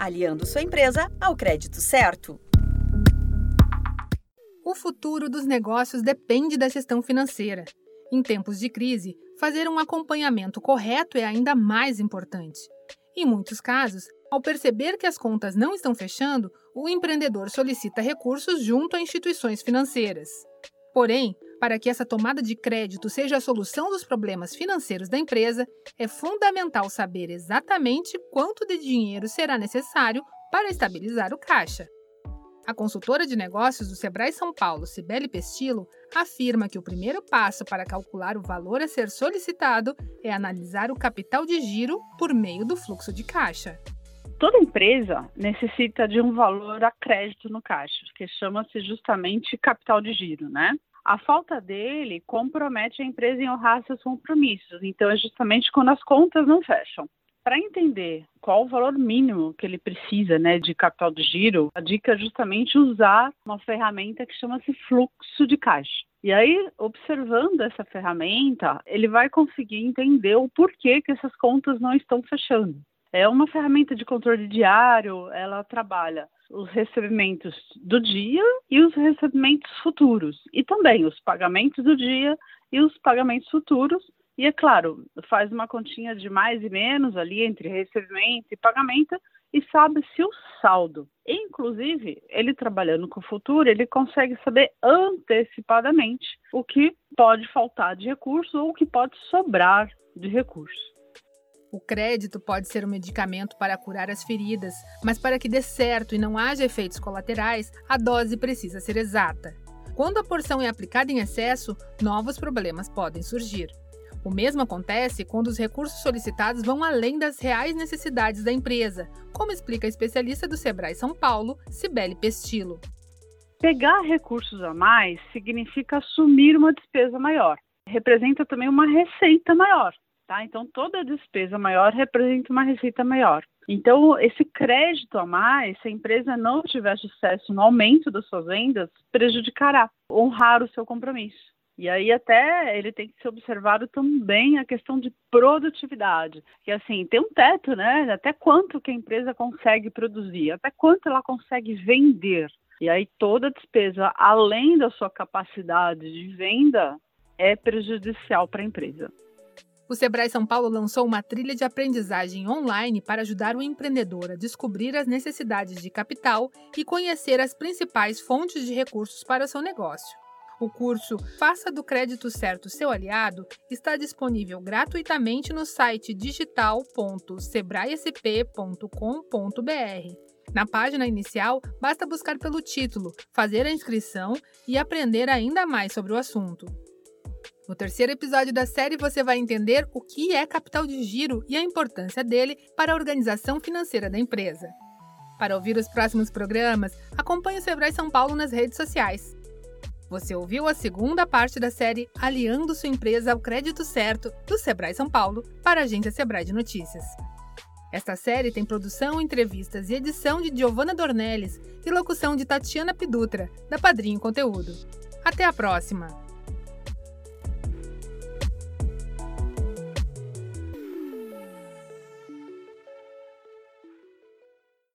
aliando sua empresa ao crédito certo. O futuro dos negócios depende da gestão financeira. Em tempos de crise, fazer um acompanhamento correto é ainda mais importante. Em muitos casos, ao perceber que as contas não estão fechando, o empreendedor solicita recursos junto a instituições financeiras. Porém, para que essa tomada de crédito seja a solução dos problemas financeiros da empresa, é fundamental saber exatamente quanto de dinheiro será necessário para estabilizar o caixa. A consultora de negócios do Sebrae São Paulo, Cibele Pestilo, afirma que o primeiro passo para calcular o valor a ser solicitado é analisar o capital de giro por meio do fluxo de caixa. Toda empresa necessita de um valor a crédito no caixa, que chama-se justamente capital de giro, né? A falta dele compromete a empresa em honrar seus compromissos. Então, é justamente quando as contas não fecham. Para entender qual o valor mínimo que ele precisa né, de capital de giro, a dica é justamente usar uma ferramenta que chama-se fluxo de caixa. E aí, observando essa ferramenta, ele vai conseguir entender o porquê que essas contas não estão fechando. É uma ferramenta de controle diário, ela trabalha os recebimentos do dia e os recebimentos futuros, e também os pagamentos do dia e os pagamentos futuros. E é claro, faz uma continha de mais e menos ali entre recebimento e pagamento e sabe se o saldo. Inclusive, ele trabalhando com o futuro, ele consegue saber antecipadamente o que pode faltar de recurso ou o que pode sobrar de recurso. O crédito pode ser um medicamento para curar as feridas, mas para que dê certo e não haja efeitos colaterais, a dose precisa ser exata. Quando a porção é aplicada em excesso, novos problemas podem surgir. O mesmo acontece quando os recursos solicitados vão além das reais necessidades da empresa, como explica a especialista do Sebrae São Paulo, Cibele Pestilo. Pegar recursos a mais significa assumir uma despesa maior. Representa também uma receita maior. Tá? Então, toda despesa maior representa uma receita maior. Então, esse crédito a mais, se a empresa não tiver sucesso no aumento das suas vendas, prejudicará honrar o seu compromisso. E aí até ele tem que ser observado também a questão de produtividade, que assim, tem um teto, né? Até quanto que a empresa consegue produzir, até quanto ela consegue vender. E aí toda despesa além da sua capacidade de venda é prejudicial para a empresa. O Sebrae São Paulo lançou uma trilha de aprendizagem online para ajudar o empreendedor a descobrir as necessidades de capital e conhecer as principais fontes de recursos para seu negócio. O curso Faça do Crédito Certo seu aliado está disponível gratuitamente no site digital.sebraesp.com.br. Na página inicial, basta buscar pelo título, fazer a inscrição e aprender ainda mais sobre o assunto. No terceiro episódio da série, você vai entender o que é capital de giro e a importância dele para a organização financeira da empresa. Para ouvir os próximos programas, acompanhe o Sebrae São Paulo nas redes sociais. Você ouviu a segunda parte da série Aliando sua empresa ao crédito certo do Sebrae São Paulo para a agência Sebrae de Notícias. Esta série tem produção, entrevistas e edição de Giovanna Dornelles e locução de Tatiana Pidutra, da Padrinho Conteúdo. Até a próxima!